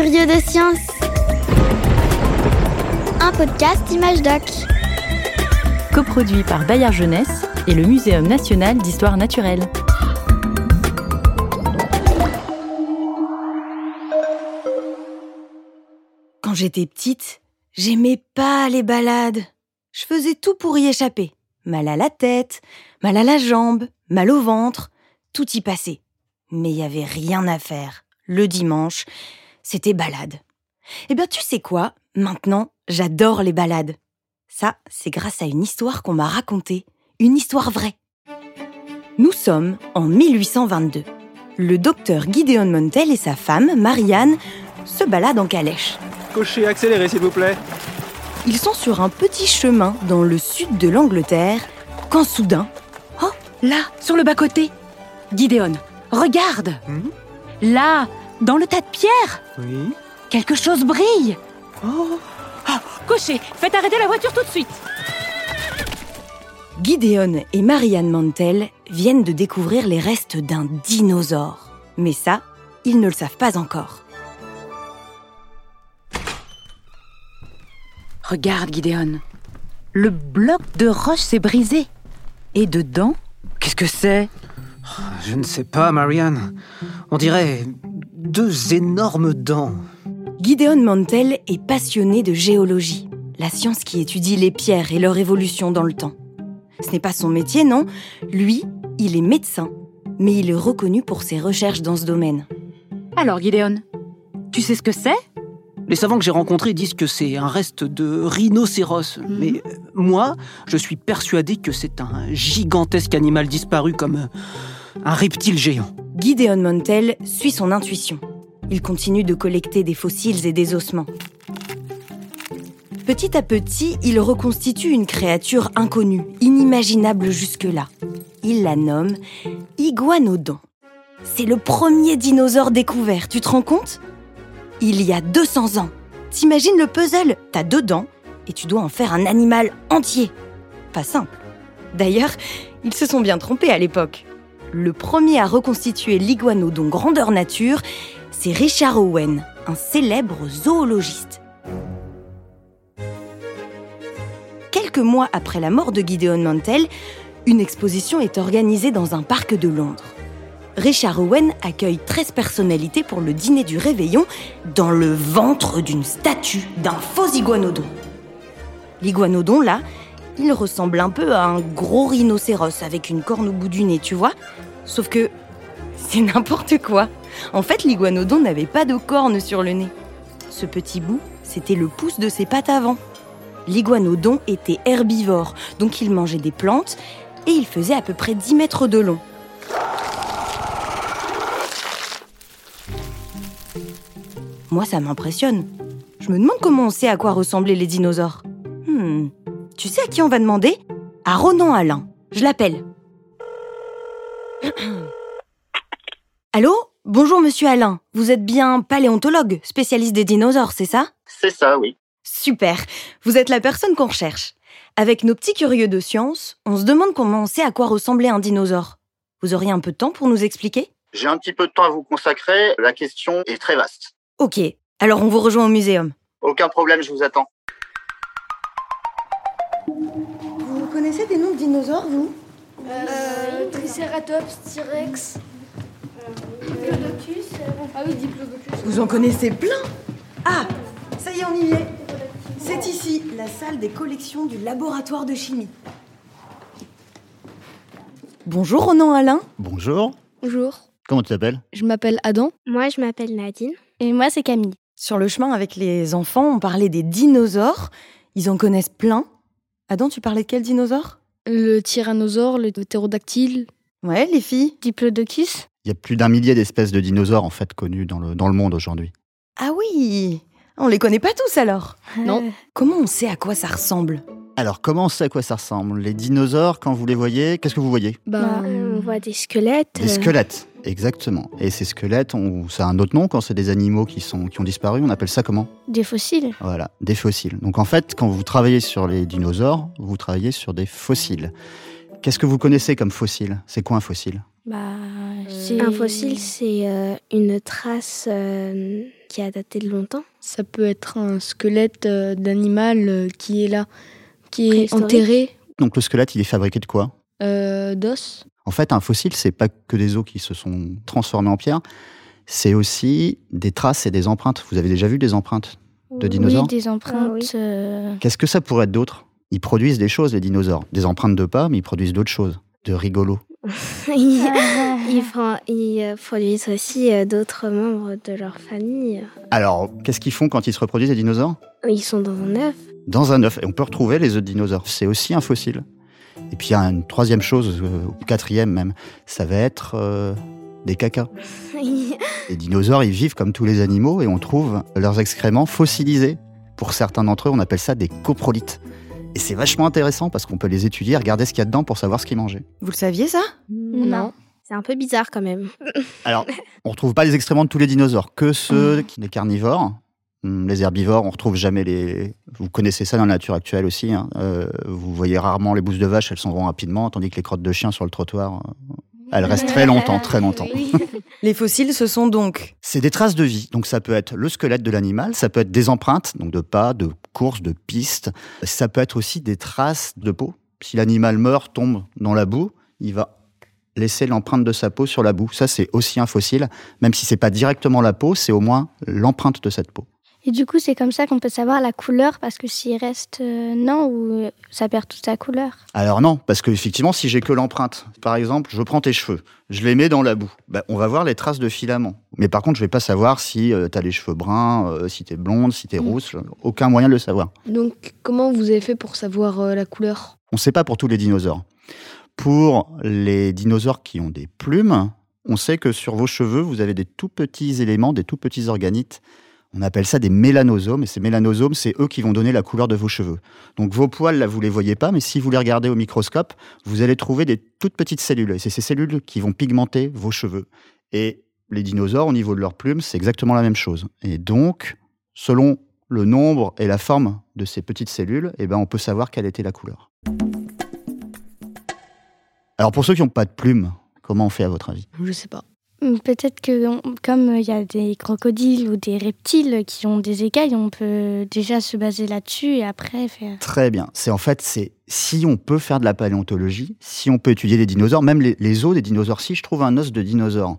Curieux de science. Un podcast Image Doc. Coproduit par Bayard Jeunesse et le Muséum national d'histoire naturelle. Quand j'étais petite, j'aimais pas les balades. Je faisais tout pour y échapper. Mal à la tête, mal à la jambe, mal au ventre, tout y passait. Mais il y avait rien à faire. Le dimanche, c'était balade. Eh bien, tu sais quoi? Maintenant, j'adore les balades. Ça, c'est grâce à une histoire qu'on m'a racontée, une histoire vraie. Nous sommes en 1822. Le docteur Gideon Montel et sa femme, Marianne, se baladent en calèche. Cocher, accélérez s'il vous plaît. Ils sont sur un petit chemin dans le sud de l'Angleterre quand soudain, Oh, là, sur le bas-côté. Gideon, regarde. Mhm. Là, dans le tas de pierres, Oui. quelque chose brille. Oh, Cocher, faites arrêter la voiture tout de suite. Gideon et Marianne Mantel viennent de découvrir les restes d'un dinosaure. Mais ça, ils ne le savent pas encore. Regarde, Gideon. Le bloc de roche s'est brisé. Et dedans, qu'est-ce que c'est? Je ne sais pas, Marianne. On dirait deux énormes dents. Gideon Mantel est passionné de géologie, la science qui étudie les pierres et leur évolution dans le temps. Ce n'est pas son métier, non Lui, il est médecin, mais il est reconnu pour ses recherches dans ce domaine. Alors, Gideon, tu sais ce que c'est? Les savants que j'ai rencontrés disent que c'est un reste de rhinocéros. Mais euh, moi, je suis persuadé que c'est un gigantesque animal disparu comme euh, un reptile géant. Gideon Mantel suit son intuition. Il continue de collecter des fossiles et des ossements. Petit à petit, il reconstitue une créature inconnue, inimaginable jusque-là. Il la nomme Iguanodon. C'est le premier dinosaure découvert, tu te rends compte? Il y a 200 ans. T'imagines le puzzle? T'as deux dents et tu dois en faire un animal entier. Pas simple. D'ailleurs, ils se sont bien trompés à l'époque. Le premier à reconstituer l'iguanodon grandeur nature, c'est Richard Owen, un célèbre zoologiste. Quelques mois après la mort de Gideon Mantel, une exposition est organisée dans un parc de Londres. Richard Owen accueille 13 personnalités pour le dîner du réveillon dans le ventre d'une statue d'un faux iguanodon. L'iguanodon, là, il ressemble un peu à un gros rhinocéros avec une corne au bout du nez, tu vois Sauf que c'est n'importe quoi. En fait, l'iguanodon n'avait pas de corne sur le nez. Ce petit bout, c'était le pouce de ses pattes avant. L'iguanodon était herbivore, donc il mangeait des plantes et il faisait à peu près 10 mètres de long. Moi, ça m'impressionne. Je me demande comment on sait à quoi ressemblaient les dinosaures. Hmm. Tu sais à qui on va demander? À Ronan Alain. Je l'appelle. Allô? Bonjour monsieur Alain. Vous êtes bien paléontologue, spécialiste des dinosaures, c'est ça? C'est ça, oui. Super. Vous êtes la personne qu'on recherche. Avec nos petits curieux de science, on se demande comment on sait à quoi ressemblait un dinosaure. Vous auriez un peu de temps pour nous expliquer? J'ai un petit peu de temps à vous consacrer. La question est très vaste. Ok. Alors on vous rejoint au muséum. Aucun problème, je vous attends. Connaissez des noms de dinosaures, vous Euh, Triceratops, T-Rex, Diplodocus. Ah oui, Diplodocus. Vous en connaissez plein Ah Ça y est, on y est. C'est ici, la salle des collections du laboratoire de chimie. Bonjour Ronan Alain. Bonjour, Bonjour, comment tu t'appelles? Je m'appelle Adam. Moi, je m'appelle Nadine. Et moi, c'est Camille. Sur le chemin avec les enfants, on parlait des dinosaures. Ils en connaissent plein. Adam, tu parlais de quel dinosaure? Le tyrannosaure, le ptérodactyle, Ouais, les filles. Diplodocus. Il y a plus d'un millier d'espèces de dinosaures en fait connues dans le, dans le monde aujourd'hui. Ah oui On les connaît pas tous alors Non. Comment on sait à quoi ça ressemble? Alors comment on sait à quoi ça ressemble? Les dinosaures, quand vous les voyez, qu'est-ce que vous voyez? Ben, on voit des squelettes. Des squelettes, exactement. Et ces squelettes, on, ça a un autre nom quand c'est des animaux qui, sont, qui ont disparu, on appelle ça comment? Des fossiles. Voilà, des fossiles. Donc en fait, quand vous travaillez sur les dinosaures, vous travaillez sur des fossiles. Qu'est-ce que vous connaissez comme fossile C'est quoi un fossile? Bah, Un fossile, c'est euh, une trace euh, qui a daté de longtemps. Ça peut être un squelette euh, d'animal euh, qui est là, qui est enterré Donc le squelette, il est fabriqué de quoi? Euh, d'os. En fait, un fossile, c'est pas que des os qui se sont transformés en pierre, c'est aussi des traces et des empreintes. Vous avez déjà vu des empreintes de dinosaures Oui, des empreintes. Ah euh, Qu'est-ce que ça pourrait être d'autre? Ils produisent des choses, les dinosaures. Des empreintes de pas, mais ils produisent d'autres choses. De rigolo. ils, ils, euh, produisent aussi euh, d'autres membres de leur famille. Alors, qu'est-ce qu'ils font quand ils se reproduisent, les dinosaures? Ils sont dans un œuf. Dans un œuf. Et on peut retrouver les œufs de dinosaures. C'est aussi un fossile. Et puis il y a une troisième chose, euh, ou quatrième même, ça va être euh, des cacas. Les dinosaures, ils vivent comme tous les animaux et on trouve leurs excréments fossilisés. Pour certains d'entre eux, on appelle ça des coprolites. Et c'est vachement intéressant parce qu'on peut les étudier, regarder ce qu'il y a dedans pour savoir ce qu'ils mangeaient. Vous le saviez ça? Non. C'est un peu bizarre quand même. Alors, on retrouve pas les excréments de tous les dinosaures, que ceux qui les carnivores. Hum, Les herbivores, on retrouve jamais les. Vous connaissez ça dans la nature actuelle aussi. hein. Euh, vous voyez rarement les bousses de vache, elles s'en vont rapidement, tandis que les crottes de chien sur le trottoir, euh, elles restent très longtemps, très longtemps. Les fossiles, ce sont donc C'est des traces de vie. Donc ça peut être le squelette de l'animal, ça peut être des empreintes, donc de pas, de courses, de pistes. Ça peut être aussi des traces de peau. Si l'animal meurt, tombe dans la boue, il va laisser l'empreinte de sa peau sur la boue. Ça, c'est aussi un fossile. Même si c'est pas directement la peau, c'est au moins l'empreinte de cette peau. Et du coup, c'est comme ça qu'on peut savoir la couleur parce que s'il reste euh, non ou euh, ça perd toute sa couleur. Alors non, parce que effectivement, si j'ai que l'empreinte, par exemple, je prends tes cheveux, je les mets dans la boue, ben, on va voir les traces de filaments. Mais par contre, je vais pas savoir si tu as les cheveux bruns, euh, si tu es blonde, si tu es Mm. rousse, aucun moyen de le savoir. Donc, comment vous avez fait pour savoir euh, la couleur? On ne sait pas pour tous les dinosaures. Pour les dinosaures qui ont des plumes, on sait que sur vos cheveux, vous avez des tout petits éléments, des tout petits organites. On appelle ça des mélanosomes. Et ces mélanosomes, c'est eux qui vont donner la couleur de vos cheveux. Donc vos poils, là, vous les voyez pas, mais si vous les regardez au microscope, vous allez trouver des toutes petites cellules. Et c'est ces cellules qui vont pigmenter vos cheveux. Et les dinosaures, au niveau de leurs plumes, c'est exactement la même chose. Et donc, selon le nombre et la forme de ces petites cellules, eh ben, on peut savoir quelle était la couleur. Alors pour ceux qui n'ont pas de plumes, comment on fait à votre avis? Je sais pas. Peut-être que comme euh, il y a des crocodiles ou des reptiles qui ont des écailles, on peut déjà se baser là-dessus et après faire. Très bien. C'est en fait, c'est si on peut faire de la paléontologie, si on peut étudier les dinosaures, même les, les os des dinosaures. Si je trouve un os de dinosaure,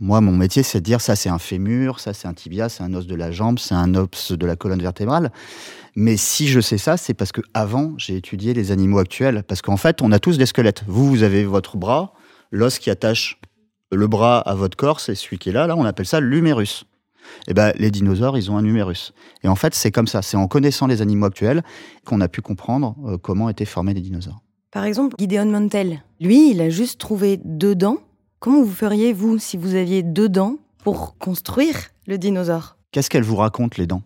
moi, mon métier, c'est de dire ça, c'est un fémur, ça, c'est un tibia, c'est un os de la jambe, c'est un os de la colonne vertébrale. Mais si je sais ça, c'est parce que avant, j'ai étudié les animaux actuels. Parce qu'en fait, on a tous des squelettes. Vous, vous avez votre bras, l'os qui attache le bras à votre corps, c'est celui qui est là. Là, on appelle ça l'humérus. Eh ben, les dinosaures, ils ont un humérus. Et en fait, c'est comme ça. C'est en connaissant les animaux actuels qu'on a pu comprendre euh, comment étaient formés les dinosaures. Par exemple, Gideon Mantel, lui, il a juste trouvé deux dents. Comment vous feriez, vous, si vous aviez deux dents pour construire le dinosaure? Qu'est-ce qu'elles vous racontent, les dents?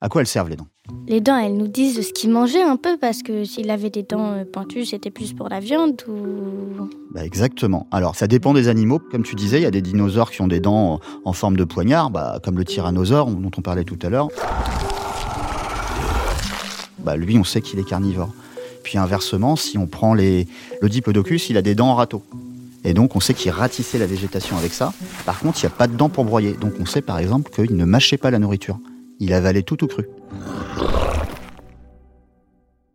À quoi elles servent, les dents? Les dents, elles nous disent ce qu'il mangeait un peu parce que s'il avait des dents euh, pointues, c'était plus pour la viande ou. Bah, Exactement. Alors, ça dépend des animaux. Comme tu disais, il y a des dinosaures qui ont des dents en forme de poignard, bah, comme le tyrannosaure dont on parlait tout à l'heure. Bah, lui, on sait qu'il est carnivore. Puis inversement, si on prend les... le diplodocus, il a des dents en râteau. Et donc, on sait qu'il ratissait la végétation avec ça. Par contre, il n'y a pas de dents pour broyer. Donc, on sait par exemple qu'il ne mâchait pas la nourriture. Il avalait tout tout cru.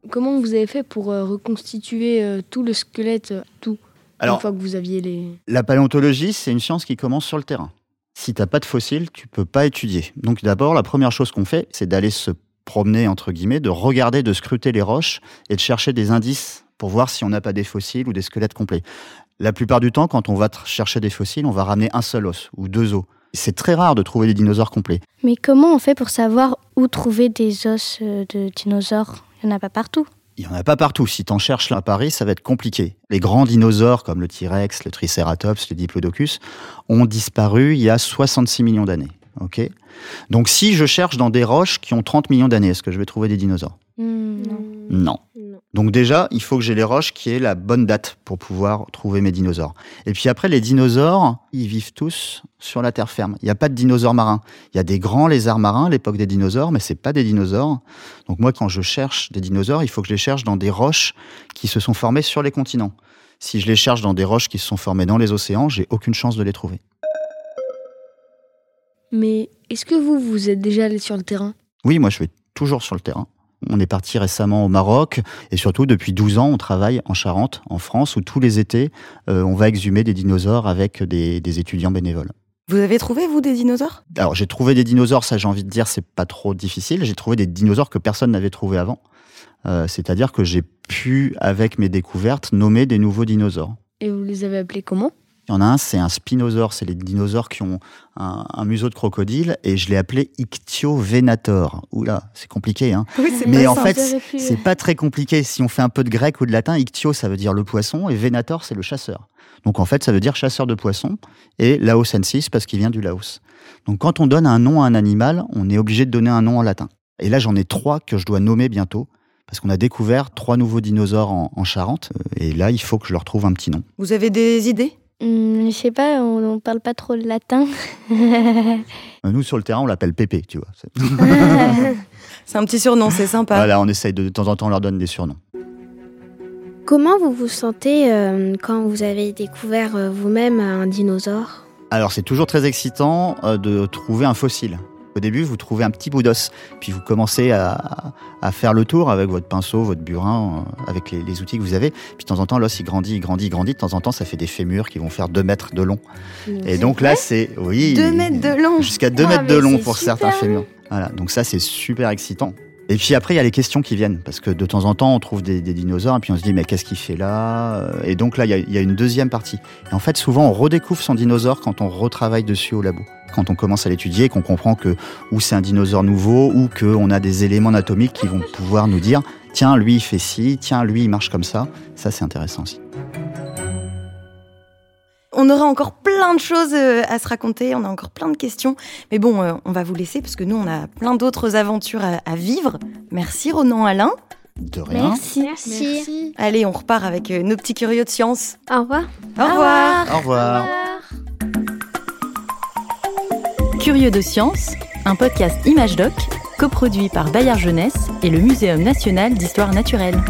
Comment vous avez fait pour euh, reconstituer euh, tout le squelette, euh, tout Alors, Une fois que vous aviez les. La paléontologie, c'est une science qui commence sur le terrain. Si t'as pas de fossiles, tu peux pas étudier. Donc d'abord, la première chose qu'on fait, c'est d'aller se promener, entre guillemets, de regarder, de scruter les roches et de chercher des indices pour voir si on n'a pas des fossiles ou des squelettes complets. La plupart du temps, quand on va chercher des fossiles, on va ramener un seul os ou deux os. C'est très rare de trouver des dinosaures complets. Mais comment on fait pour savoir où trouver des os de dinosaures? Il n'y en a pas partout. Il n'y en a pas partout. Si t'en cherches là à Paris, ça va être compliqué. Les grands dinosaures comme le T-Rex, le Triceratops, le Diplodocus ont disparu il y a 66 millions d'années. Ok? Donc si je cherche dans des roches qui ont 30 millions d'années, est-ce que je vais trouver des dinosaures? Hmm, non. Non. Donc déjà, il faut que j'ai les roches qui aient la bonne date pour pouvoir trouver mes dinosaures. Et puis après, les dinosaures, ils vivent tous sur la terre ferme. Il n'y a pas de dinosaures marins. Il y a des grands lézards marins à l'époque des dinosaures, mais c'est pas des dinosaures. Donc moi, quand je cherche des dinosaures, il faut que je les cherche dans des roches qui se sont formées sur les continents. Si je les cherche dans des roches qui se sont formées dans les océans, j'ai aucune chance de les trouver. Mais est-ce que vous, vous êtes déjà allé sur le terrain? Oui, moi je vais toujours sur le terrain. On est parti récemment au Maroc et surtout depuis 12 ans, on travaille en Charente, en France, où tous les étés, euh, on va exhumer des dinosaures avec des, des étudiants bénévoles. Vous avez trouvé, vous, des dinosaures? Alors j'ai trouvé des dinosaures, ça j'ai envie de dire, c'est pas trop difficile. J'ai trouvé des dinosaures que personne n'avait trouvé avant. Euh, C'est-à-dire que j'ai pu, avec mes découvertes, nommer des nouveaux dinosaures. Et vous les avez appelés comment? Il y en a un, c'est un spinosaure, c'est les dinosaures qui ont un, un museau de crocodile, et je l'ai appelé Ichthyovenator. Oula, c'est compliqué, hein Oui, c'est Mais en fait, c'est pas très compliqué. Si on fait un peu de grec ou de latin, Ichthyo, ça veut dire le poisson, et Venator, c'est le chasseur. Donc en fait, ça veut dire chasseur de poissons, et Laosensis, parce qu'il vient du Laos. Donc quand on donne un nom à un animal, on est obligé de donner un nom en latin. Et là, j'en ai trois que je dois nommer bientôt, parce qu'on a découvert trois nouveaux dinosaures en, en Charente, euh, et là, il faut que je leur trouve un petit nom. Vous avez des idées? Je sais pas, on, on parle pas trop le latin. Nous, sur le terrain, on l'appelle Pépé, tu vois. C'est- C'est un petit surnom, c'est sympa. Voilà, on essaye de, de temps en temps, on leur donne des surnoms. Comment vous vous sentez euh, quand vous avez découvert euh, vous-même un dinosaure? Alors c'est toujours très excitant euh, de trouver un fossile. Au début, vous trouvez un petit bout d'os, puis vous commencez à, à faire le tour avec votre pinceau, votre burin, euh, avec les, les outils que vous avez. Puis de temps en temps, l'os il grandit, il grandit, il grandit. De temps en temps, ça fait des fémurs qui vont faire 2 mètres de long. Et donc là, c'est oui, Deux mètres de long. jusqu'à 2 Ah, mètres de mais long pour certains fémurs. Voilà, donc ça c'est super excitant. Et puis après, il y a les questions qui viennent, parce que de temps en temps, on trouve des, dinosaures, et puis on se dit, mais qu'est-ce qu'il fait là Et donc là, il y, a, il y a une deuxième partie. Et en fait, souvent, on redécouvre son dinosaure quand on retravaille dessus au labo. Quand on commence à l'étudier, qu'on comprend que ou c'est un dinosaure nouveau, ou qu'on a des éléments anatomiques qui vont pouvoir nous dire, tiens, lui, il fait ci, tiens, lui, il marche comme ça. Ça, c'est intéressant aussi. On aura encore plein de choses euh, à se raconter, on a encore plein de questions. Mais bon, euh, on va vous laisser parce que nous, on a plein d'autres aventures à, à vivre. Merci Ronan Alain. De rien. Merci. Merci. Allez, on repart avec euh, nos petits curieux de science. Au revoir. Au revoir. Au revoir. Curieux de science, un podcast Image Doc, coproduit par Bayard Jeunesse et le Muséum national d'histoire naturelle.